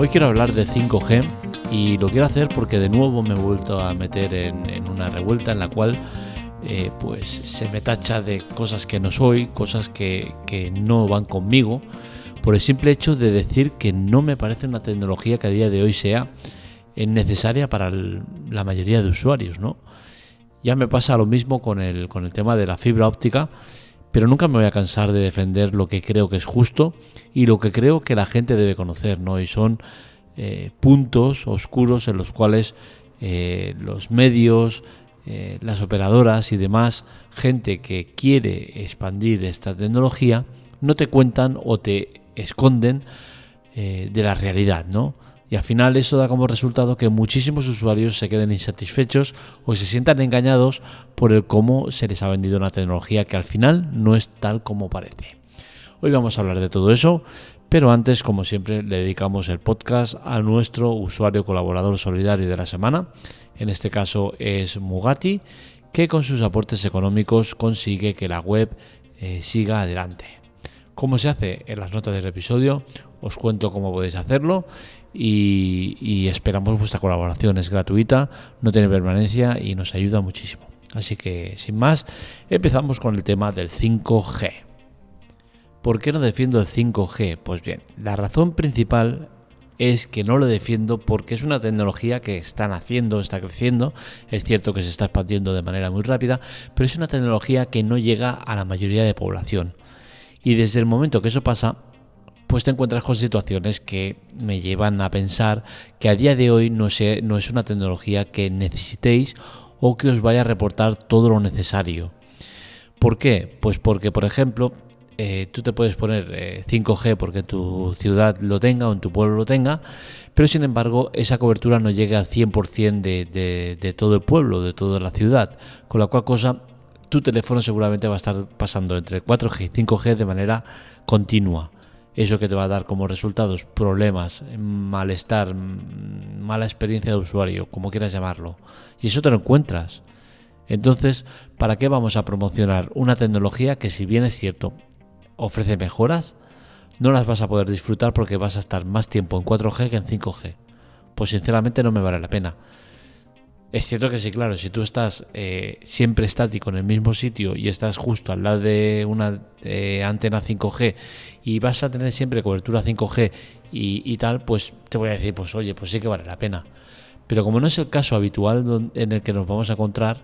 Hoy quiero hablar de 5G y lo quiero hacer porque de nuevo me he vuelto a meter en, una revuelta en la cual eh, pues se me tacha de cosas que no soy, cosas que, no van conmigo, por el simple hecho de decir que no me parece una tecnología que a día de hoy sea necesaria para la mayoría de usuarios, ¿no? Ya me pasa lo mismo con el, con el tema de la fibra óptica, pero nunca me voy a cansar de defender lo que creo que es justo y lo que creo que la gente debe conocer, ¿no? Y son eh, puntos oscuros en los cuales eh, los medios, eh, las operadoras y demás, gente que quiere expandir esta tecnología, no te cuentan o te esconden de la realidad, ¿no? Y al final eso da como resultado que muchísimos usuarios se queden insatisfechos o se sientan engañados por el cómo se les ha vendido una tecnología que al final no es tal como parece. Hoy vamos a hablar de todo eso, pero antes, como siempre, le dedicamos el podcast a nuestro usuario colaborador solidario de la semana. En este caso es Mugati, que con sus aportes económicos consigue que la web eh, siga adelante. ¿Cómo se hace? En las notas del episodio os cuento cómo podéis hacerlo y, esperamos vuestra colaboración. Es gratuita, no tiene permanencia y nos ayuda muchísimo. Así que, sin más, empezamos con el tema del 5G. ¿Por qué no defiendo el 5G? Pues bien, la razón principal es que no lo defiendo porque es una tecnología que están haciendo, está creciendo, es cierto que se está expandiendo de manera muy rápida, pero es una tecnología que no llega a la mayoría de población. Y desde el momento que eso pasa, pues te encuentras con situaciones que me llevan a pensar que a día de hoy no, no es una tecnología que necesitéis o que os vaya a reportar todo lo necesario. ¿Por qué? Pues porque, por ejemplo, eh, tú te puedes poner 5G eh, porque tu ciudad lo tenga o en tu pueblo lo tenga, pero sin embargo esa cobertura no llega al 100% de, de todo el pueblo, de toda la ciudad, con la cual cosa tu teléfono seguramente va a estar pasando entre 4G y 5G de manera continua. Eso que te va a dar como resultados problemas, malestar, mala experiencia de usuario, como quieras llamarlo. Y eso te lo encuentras. Entonces, ¿para qué vamos a promocionar una tecnología que si bien es cierto, ofrece mejoras, no las vas a poder disfrutar porque vas a estar más tiempo en 4G que en 5G? Pues sinceramente no me vale la pena. Es cierto que sí, claro, si tú estás eh, siempre estático en el mismo sitio y estás justo al lado de una eh, antena 5G y vas a tener siempre cobertura 5G y, tal, pues te voy a decir, pues oye, pues sí que vale la pena. Pero como no es el caso habitual en el que nos vamos a encontrar,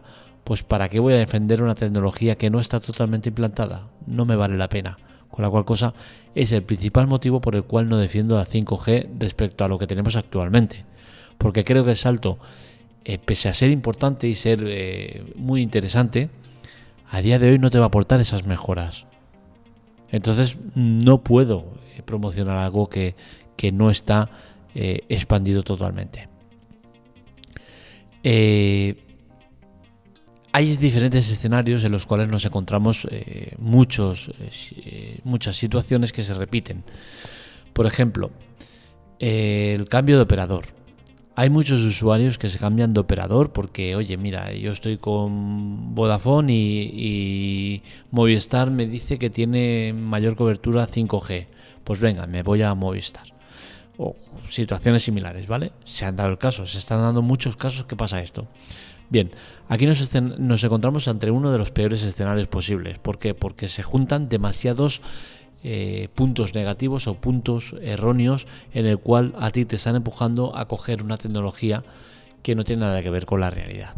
pues ¿para qué voy a defender una tecnología que no está totalmente implantada? No me vale la pena. Con la cual cosa es el principal motivo por el cual no defiendo la 5G respecto a lo que tenemos actualmente. Porque creo que el salto eh, pese a ser importante y ser eh, muy interesante, a día de hoy no te va a aportar esas mejoras. Entonces no puedo eh, promocionar algo que, no está expandido totalmente. hay diferentes escenarios en los cuales nos encontramos muchos, muchas situaciones que se repiten. Por ejemplo, el cambio de operador. Hay muchos usuarios que se cambian de operador porque, oye, mira, yo estoy con Vodafone y, Movistar me dice que tiene mayor cobertura 5G. Pues venga, me voy a Movistar. O situaciones similares, ¿vale? Se han dado el caso, se están dando muchos casos que pasa esto. Bien, aquí nos, nos encontramos ante uno de los peores escenarios posibles. ¿Por qué? Porque se juntan demasiados eh, puntos negativos o puntos erróneos en el cual a ti te están empujando a coger una tecnología que no tiene nada que ver con la realidad.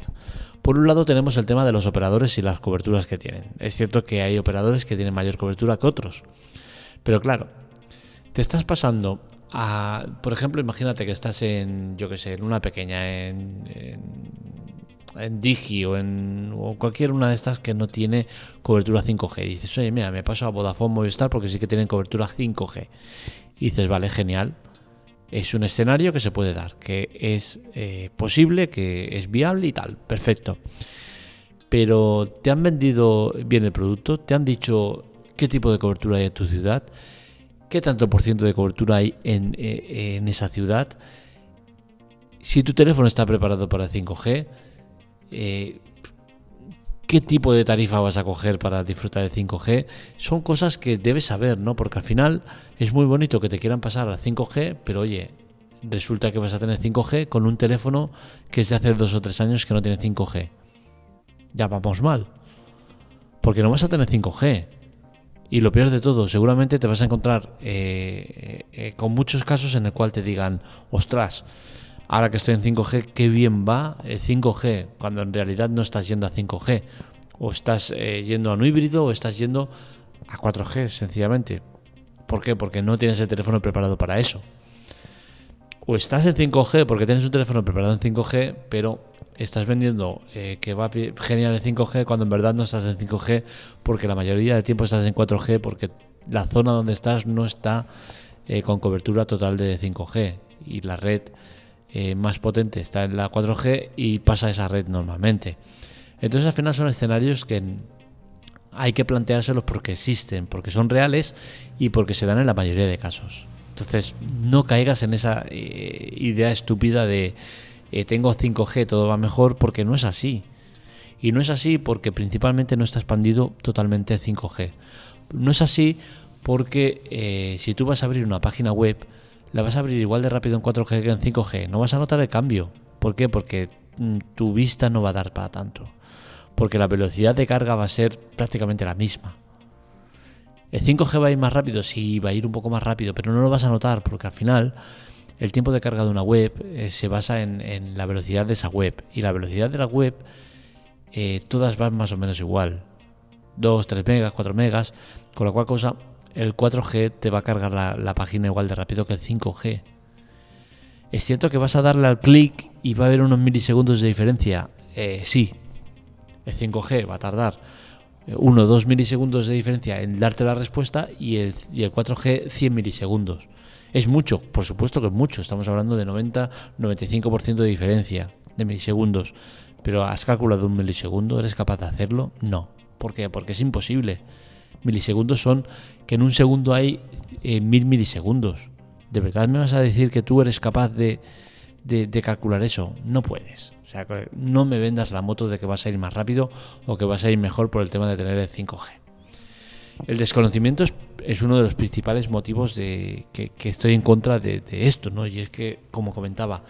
Por un lado tenemos el tema de los operadores y las coberturas que tienen. Es cierto que hay operadores que tienen mayor cobertura que otros. Pero claro, te estás pasando a, por ejemplo, imagínate que estás en, yo que sé, en una pequeña, Digi o en cualquier una de estas que no tiene cobertura 5G. Y dices, oye, mira, me paso a Vodafone Movistar porque sí que tienen cobertura 5G. Y dices, vale, genial. Es un escenario que se puede dar, que es eh, posible, que es viable y tal. Perfecto. Pero te han vendido bien el producto, te han dicho qué tipo de cobertura hay en tu ciudad, qué tanto por ciento de cobertura hay en, eh, en esa ciudad. Si tu teléfono está preparado para 5G, eh, qué tipo de tarifa vas a coger para disfrutar de 5G, son cosas que debes saber, ¿no? Porque al final es muy bonito que te quieran pasar a 5G, pero oye, resulta que vas a tener 5G con un teléfono que es de hace dos o tres años que no tiene 5G. Ya vamos mal. Porque no vas a tener 5G. Y lo peor de todo, seguramente te vas a encontrar eh, eh, con muchos casos en el cual te digan, ostras, ahora que estoy en 5G, qué bien va el 5G, cuando en realidad no estás yendo a 5G. O estás eh, yendo a un híbrido o estás yendo a 4G, sencillamente. ¿Por qué? Porque no tienes el teléfono preparado para eso. O estás en 5G porque tienes un teléfono preparado en 5G, pero estás vendiendo eh, que va genial en 5G cuando en verdad no estás en 5G porque la mayoría del tiempo estás en 4G porque la zona donde estás no está eh, con cobertura total de 5G y la red eh, más potente está en la 4G y pasa esa red normalmente. Entonces al final son escenarios que hay que planteárselos porque existen, porque son reales y porque se dan en la mayoría de casos. Entonces, no caigas en esa eh, idea estúpida de eh, tengo 5G, todo va mejor, porque no es así. Y no es así porque principalmente no está expandido totalmente 5G. No es así porque si tú vas a abrir una página web, la vas a abrir igual de rápido en 4G que en 5G. No vas a notar el cambio. ¿Por qué? Porque mm, tu vista no va a dar para tanto porque la velocidad de carga va a ser prácticamente la misma. ¿El 5G va a ir más rápido? Sí, va a ir un poco más rápido, pero no lo vas a notar porque al final el tiempo de carga de una web eh, se basa en, la velocidad de esa web y la velocidad de la web eh, todas van más o menos igual. 2, 3 megas, 4 megas, con la cual cosa el 4G te va a cargar la, página igual de rápido que el 5G. Es cierto que vas a darle al clic y va a haber unos milisegundos de diferencia. Eh, sí, el 5G va a tardar 1 o 2 milisegundos de diferencia en darte la respuesta y el, y el 4G 100 milisegundos. Es mucho, por supuesto que es mucho, estamos hablando de 90-95% de diferencia de milisegundos. Pero ¿has calculado un milisegundo? ¿Eres capaz de hacerlo? No. ¿Por qué? Porque es imposible. Milisegundos son que en un segundo hay eh, mil milisegundos. ¿De verdad me vas a decir que tú eres capaz de, de calcular eso? No puedes. O sea, no me vendas la moto de que vas a ir más rápido o que vas a ir mejor por el tema de tener el 5G. El desconocimiento es, uno de los principales motivos de que, estoy en contra de, esto, ¿no? Y es que, como comentaba,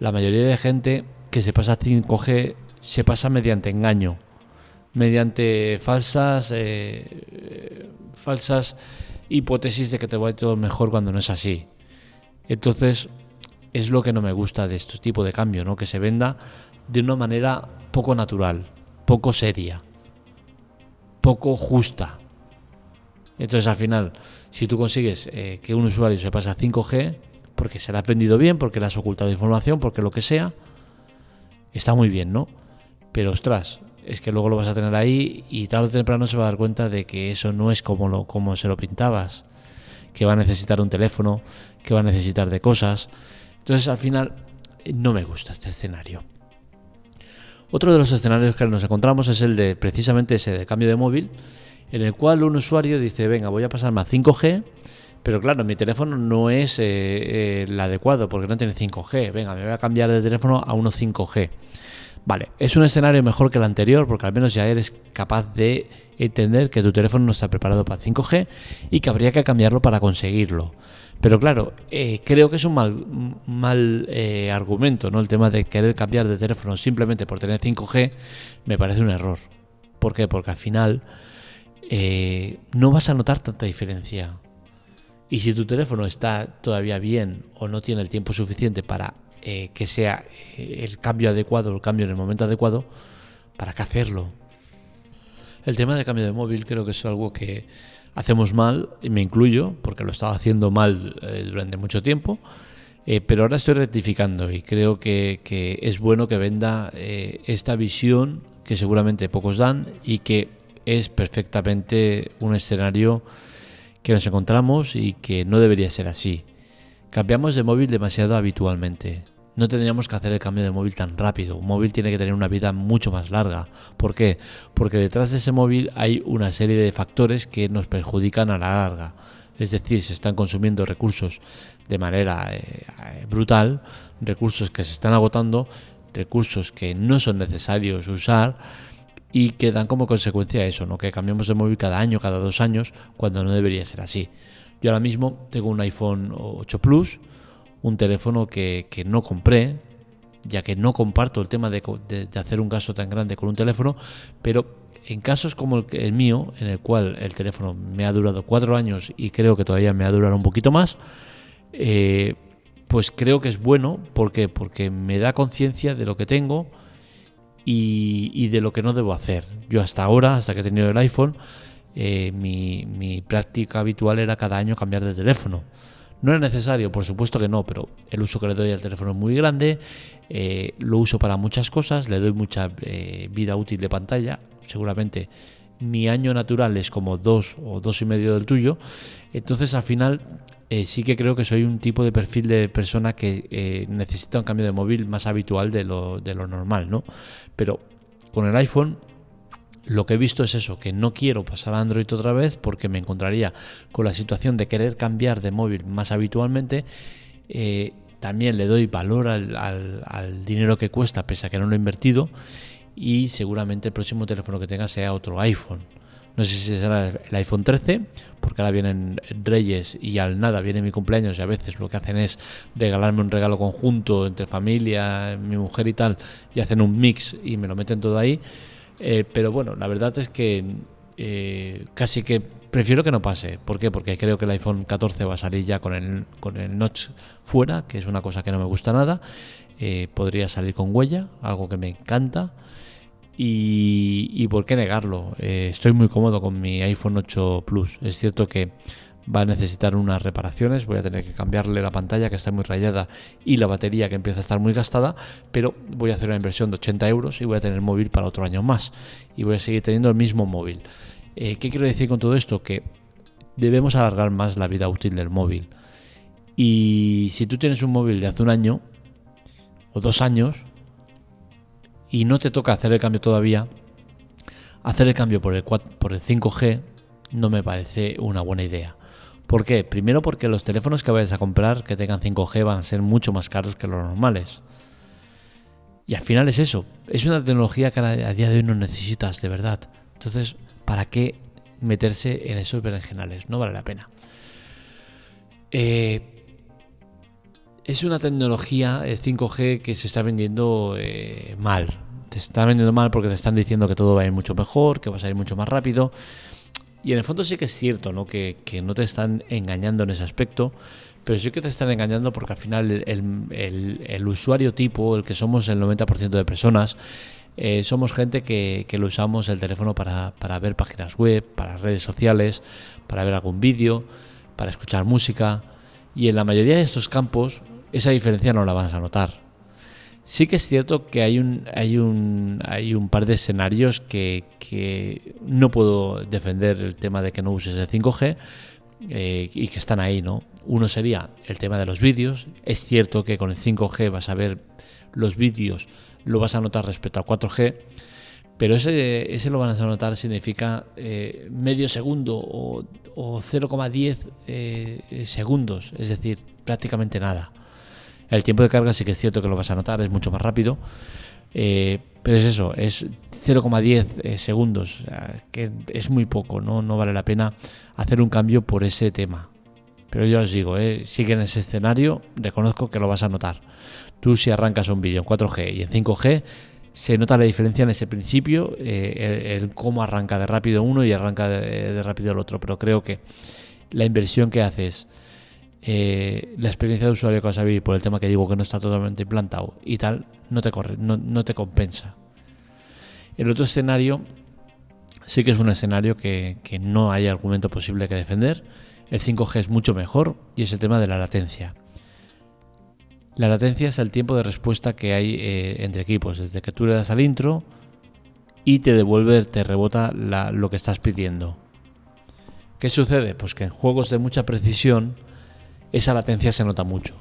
la mayoría de gente que se pasa 5G se pasa mediante engaño, mediante falsas, eh, falsas hipótesis de que te va a ir todo mejor cuando no es así. Entonces, es lo que no me gusta de este tipo de cambio, ¿no? Que se venda de una manera poco natural, poco seria, poco justa. Entonces al final, si tú consigues eh, que un usuario se pase a 5G, porque se le ha vendido bien, porque le has ocultado información, porque lo que sea, está muy bien, ¿no? Pero ostras, es que luego lo vas a tener ahí y tarde o temprano se va a dar cuenta de que eso no es como, lo, como se lo pintabas, que va a necesitar un teléfono, que va a necesitar de cosas. Entonces al final no me gusta este escenario. Otro de los escenarios que nos encontramos es el de precisamente ese de cambio de móvil, en el cual un usuario dice, venga, voy a pasarme a 5G, pero claro, mi teléfono no es eh, eh, el adecuado porque no tiene 5G. Venga, me voy a cambiar de teléfono a uno 5G. Vale, es un escenario mejor que el anterior porque al menos ya eres capaz de entender que tu teléfono no está preparado para 5G y que habría que cambiarlo para conseguirlo. Pero claro, eh, creo que es un mal, mal eh, argumento, ¿no? El tema de querer cambiar de teléfono simplemente por tener 5G me parece un error. ¿Por qué? Porque al final eh, no vas a notar tanta diferencia. Y si tu teléfono está todavía bien o no tiene el tiempo suficiente para que sea el cambio adecuado, el cambio en el momento adecuado, ¿para qué hacerlo? El tema del cambio de móvil creo que es algo que hacemos mal, y me incluyo, porque lo estaba haciendo mal eh, durante mucho tiempo, eh, pero ahora estoy rectificando y creo que, es bueno que venda eh, esta visión que seguramente pocos dan y que es perfectamente un escenario que nos encontramos y que no debería ser así. Cambiamos de móvil demasiado habitualmente no tendríamos que hacer el cambio de móvil tan rápido. Un móvil tiene que tener una vida mucho más larga. ¿Por qué? Porque detrás de ese móvil hay una serie de factores que nos perjudican a la larga. Es decir, se están consumiendo recursos de manera eh, brutal, recursos que se están agotando, recursos que no son necesarios usar y que dan como consecuencia eso, ¿no? que cambiamos de móvil cada año, cada dos años, cuando no debería ser así. Yo ahora mismo tengo un iPhone 8 Plus, un teléfono que, no compré, ya que no comparto el tema de, hacer un gasto tan grande con un teléfono, pero en casos como el, mío, en el cual el teléfono me ha durado cuatro años y creo que todavía me ha durado un poquito más, eh, pues creo que es bueno. ¿Por Porque me da conciencia de lo que tengo y, de lo que no debo hacer. Yo hasta ahora, hasta que he tenido el iPhone, eh, mi, práctica habitual era cada año cambiar de teléfono. No era necesario, por supuesto que no, pero el uso que le doy al teléfono es muy grande, eh, lo uso para muchas cosas, le doy mucha eh, vida útil de pantalla, seguramente mi año natural es como dos o dos y medio del tuyo, entonces al final sí que creo que soy un tipo de perfil de persona que necesita un cambio de móvil más habitual de lo, de lo normal, ¿no? Pero con el iPhone lo que he visto es eso, que no quiero pasar a Android otra vez porque me encontraría con la situación de querer cambiar de móvil más habitualmente. Eh, también le doy valor al, dinero que cuesta, pese a que no lo he invertido. Y seguramente el próximo teléfono que tenga sea otro iPhone. No sé si será el iPhone 13, porque ahora vienen Reyes y al nada viene mi cumpleaños y a veces lo que hacen es regalarme un regalo conjunto entre familia, mi mujer y tal, y hacen un mix y me lo meten todo ahí. Eh, pero bueno, la verdad es que eh, casi que prefiero que no pase. ¿Por qué? Porque creo que el iPhone 14 va a salir ya con el, con el notch fuera, que es una cosa que no me gusta nada. Eh, podría salir con huella, algo que me encanta. Y, y por qué negarlo. estoy muy cómodo con mi iPhone 8 Plus. Es cierto que va a necesitar unas reparaciones, voy a tener que cambiarle la pantalla que está muy rayada y la batería que empieza a estar muy gastada, pero voy a hacer una inversión de 80 euros y voy a tener móvil para otro año más y voy a seguir teniendo el mismo móvil. Eh, ¿Qué quiero decir con todo esto? Que debemos alargar más la vida útil del móvil. Y si tú tienes un móvil de hace un año o dos años y no te toca hacer el cambio todavía, hacer el cambio por el, por el 5G no me parece una buena idea. ¿Por qué? Primero porque los teléfonos que vayas a comprar que tengan 5G van a ser mucho más caros que los normales. Y al final es eso, es una tecnología que a día de hoy no necesitas de verdad. Entonces, ¿para qué meterse en esos berenjenales? No vale la pena. Eh, es una tecnología 5G eh, que se está vendiendo eh, mal. Te está vendiendo mal porque te están diciendo que todo va a ir mucho mejor, que va a ir mucho más rápido. Y en el fondo sí que es cierto, ¿no? Que, no te están engañando en ese aspecto, pero sí que te están engañando porque al final el, usuario tipo, el que somos el 90% de personas, eh, somos gente que, lo usamos el teléfono para, ver páginas web, para redes sociales, para ver algún vídeo, para escuchar música. Y en la mayoría de estos campos esa diferencia no la vas a notar. Sí que es cierto que hay un, hay un, hay un par de escenarios que, no puedo defender el tema de que no uses el 5G eh, y que están ahí, ¿no? Uno sería el tema de los vídeos. Es cierto que con el 5G vas a ver los vídeos, lo vas a notar respecto al 4G, pero ese, ese lo van a notar significa eh, medio segundo o, 0,10 eh, segundos, es decir, prácticamente nada. El tiempo de carga sí que es cierto que lo vas a notar, es mucho más rápido. Eh, pero es eso, es 0,10 eh, segundos, que es muy poco, ¿no? vale la pena hacer un cambio por ese tema. Pero yo os digo, eh, en ese escenario, reconozco que lo vas a notar. Tú si arrancas un vídeo en 4G y en 5G, se nota la diferencia en ese principio, el, cómo arranca de rápido uno y arranca de rápido el otro. Pero creo que la inversión que haces eh, la experiencia de usuario que vas a vivir por el tema que digo que no está totalmente implantado y tal, no te corre, no, te compensa. El otro escenario sí que es un escenario que, no hay argumento posible que defender. El 5G es mucho mejor y es el tema de la latencia. La latencia es el tiempo de respuesta que hay eh, entre equipos, desde que tú le das al intro y te devuelve, te rebota lo que estás pidiendo. ¿Qué sucede? Pues que en juegos de mucha precisión esa latencia se nota mucho.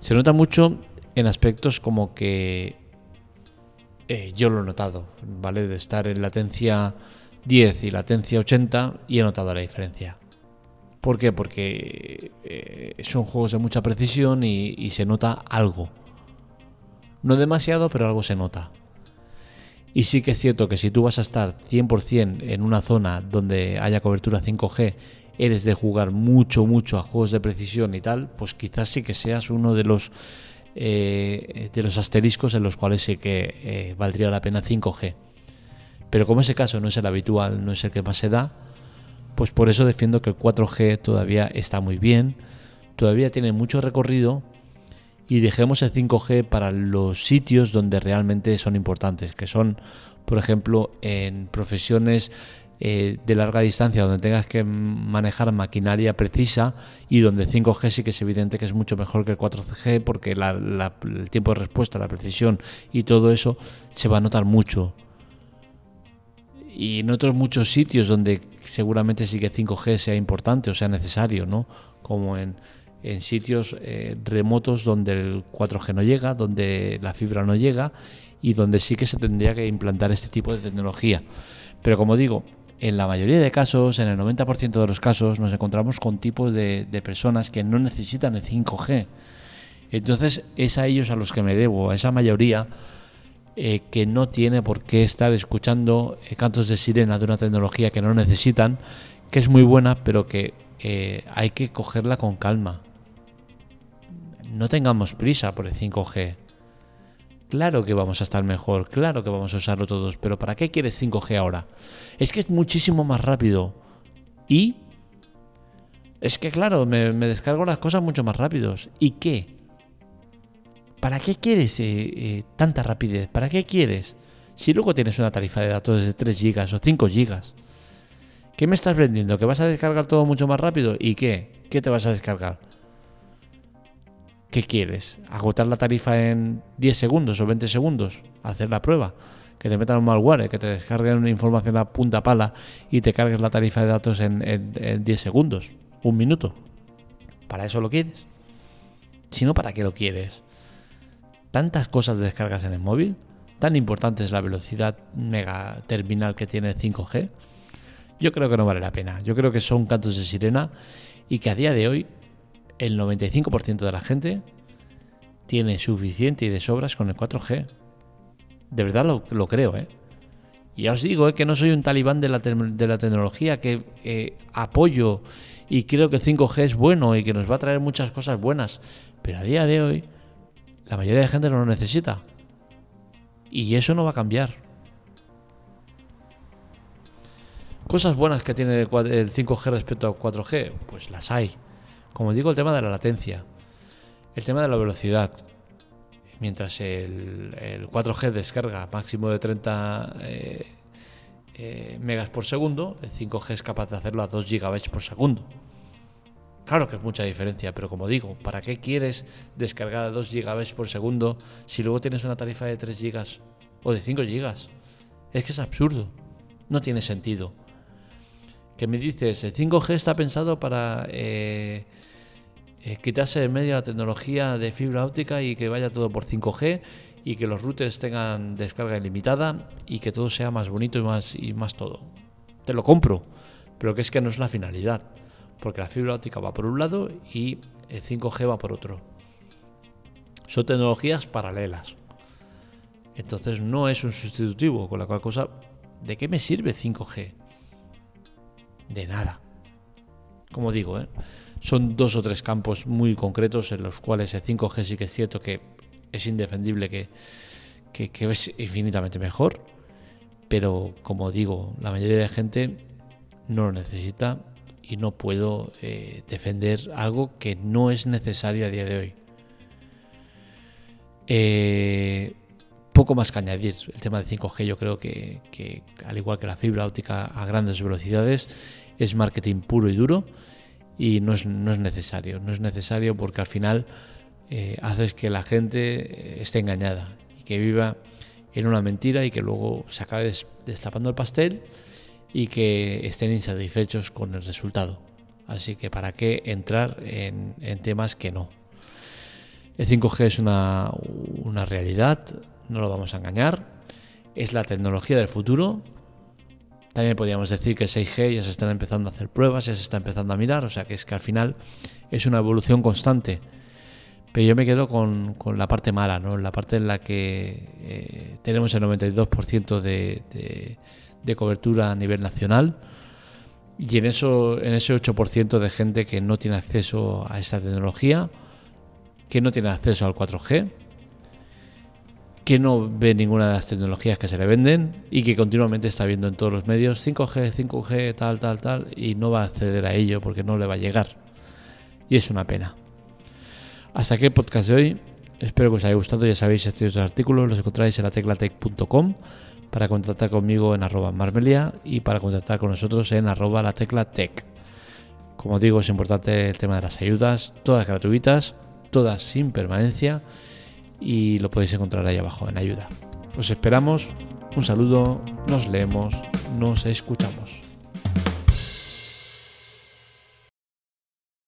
Se nota mucho en aspectos como que eh, yo lo he notado, ¿vale? De estar en latencia 10 y latencia 80 y he notado la diferencia. ¿Por qué? Porque eh, son juegos de mucha precisión y, y se nota algo. No demasiado, pero algo se nota. Y sí que es cierto que si tú vas a estar 100% en una zona donde haya cobertura 5G eres de jugar mucho, mucho a juegos de precisión y tal, pues quizás sí que seas uno de los eh, de los asteriscos en los cuales sí que eh, valdría la pena 5G. Pero como ese caso no es el habitual, no es el que más se da, pues por eso defiendo que el 4G todavía está muy bien, todavía tiene mucho recorrido y dejemos el 5G para los sitios donde realmente son importantes, que son, por ejemplo, en profesiones eh, de larga distancia donde tengas que manejar maquinaria precisa y donde 5G sí que es evidente que es mucho mejor que el 4G porque el tiempo de respuesta, la precisión y todo eso se va a notar mucho. Y en otros muchos sitios donde seguramente sí que 5G sea importante o sea necesario, ¿no? Como en, en sitios eh, remotos donde el 4G no llega, donde la fibra no llega y donde sí que se tendría que implantar este tipo de tecnología. Pero como digo, en la mayoría de casos, en el 90% de los casos, nos encontramos con tipos de, personas que no necesitan el 5G. Entonces es a ellos a los que me debo, a esa mayoría eh, que no tiene por qué estar escuchando eh, cantos de sirena de una tecnología que no necesitan, que es muy buena, pero que eh, hay que cogerla con calma. No tengamos prisa por el 5G. Claro que vamos a estar mejor, claro que vamos a usarlo todos, pero ¿para qué quieres 5G ahora? Es que es muchísimo más rápido. ¿Y? Es que claro, me, descargo las cosas mucho más rápidos. ¿Y qué? ¿Para qué quieres eh, eh, tanta rapidez? ¿Para qué quieres? Si luego tienes una tarifa de datos de 3 GB o 5 GB, ¿qué me estás vendiendo? ¿Que vas a descargar todo mucho más rápido? ¿Y qué? ¿Qué te vas a descargar? ¿Qué quieres? ¿Agotar la tarifa en 10 segundos o 20 segundos? ¿Hacer la prueba? Que te metan un malware, que te descarguen una información a punta pala y te cargues la tarifa de datos en, 10 segundos, un minuto. ¿Para eso lo quieres? Si no, ¿para qué lo quieres? Tantas cosas descargas en el móvil, tan importante es la velocidad mega terminal que tiene el 5G. Yo creo que no vale la pena. Yo creo que son cantos de sirena y que a día de hoy el 95% de la gente tiene suficiente y de sobras con el 4G. De verdad lo, creo, ¿eh? Ya os digo ¿eh? que no soy un talibán de la, tecnología, que eh, apoyo y creo que el 5G es bueno y que nos va a traer muchas cosas buenas. Pero a día de hoy, la mayoría de gente no lo necesita. Y eso no va a cambiar. Cosas buenas que tiene el 5G respecto al 4G, pues las hay. Como digo, el tema de la latencia, el tema de la velocidad. Mientras el, 4G descarga máximo de 30 eh, eh, megas por segundo, el 5G es capaz de hacerlo a 2 gigabytes por segundo. Claro que es mucha diferencia, pero como digo, ¿para qué quieres descargar a 2 gigabytes por segundo si luego tienes una tarifa de 3 gigas o de 5 gigas? Es que es absurdo, no tiene sentido. Que me dices, el 5G está pensado para eh, eh, quitarse de medio la tecnología de fibra óptica y que vaya todo por 5G y que los routers tengan descarga ilimitada y que todo sea más bonito y más, y más todo. Te lo compro, pero que es que no es la finalidad, porque la fibra óptica va por un lado y el 5G va por otro. Son tecnologías paralelas. Entonces no es un sustitutivo, con la cual cosa, ¿de qué me sirve 5G? De nada. Como digo, ¿eh? son dos o tres campos muy concretos en los cuales el 5G sí que es cierto que es indefendible que, es infinitamente mejor, pero como digo, la mayoría de gente no lo necesita y no puedo eh, defender algo que no es necesario a día de hoy. Eh, poco más que añadir. El tema de 5G yo creo que, que, al igual que la fibra óptica a grandes velocidades, es marketing puro y duro y no es, no es necesario. No es necesario porque al final eh, haces que la gente eh, esté engañada y que viva en una mentira y que luego se acabe destapando el pastel y que estén insatisfechos con el resultado. Así que para qué entrar en, en temas que no. El 5G es una, una realidad, no lo vamos a engañar. Es la tecnología del futuro, también podríamos decir que 6G ya se están empezando a hacer pruebas, ya se está empezando a mirar, o sea que es que al final es una evolución constante. Pero yo me quedo con, la parte mala, ¿no? la parte en la que eh, tenemos el 92% de, de, cobertura a nivel nacional Y en, eso, en ese 8% de gente que no tiene acceso a esta tecnología, que no tiene acceso al 4G, que no ve ninguna de las tecnologías que se le venden y que continuamente está viendo en todos los medios 5G, 5G, tal, tal, tal, y no va a acceder a ello porque no le va a llegar. Y es una pena. Hasta aquí el podcast de hoy. Espero que os haya gustado. Ya sabéis, estos artículos los encontráis en la teclatec.com para contactar conmigo en arroba marmelia y para contactar con nosotros en arroba la teclatec. Como digo, es importante el tema de las ayudas, todas gratuitas, todas sin permanencia y lo podéis encontrar ahí abajo en ayuda. Os esperamos, un saludo, nos leemos, nos escuchamos.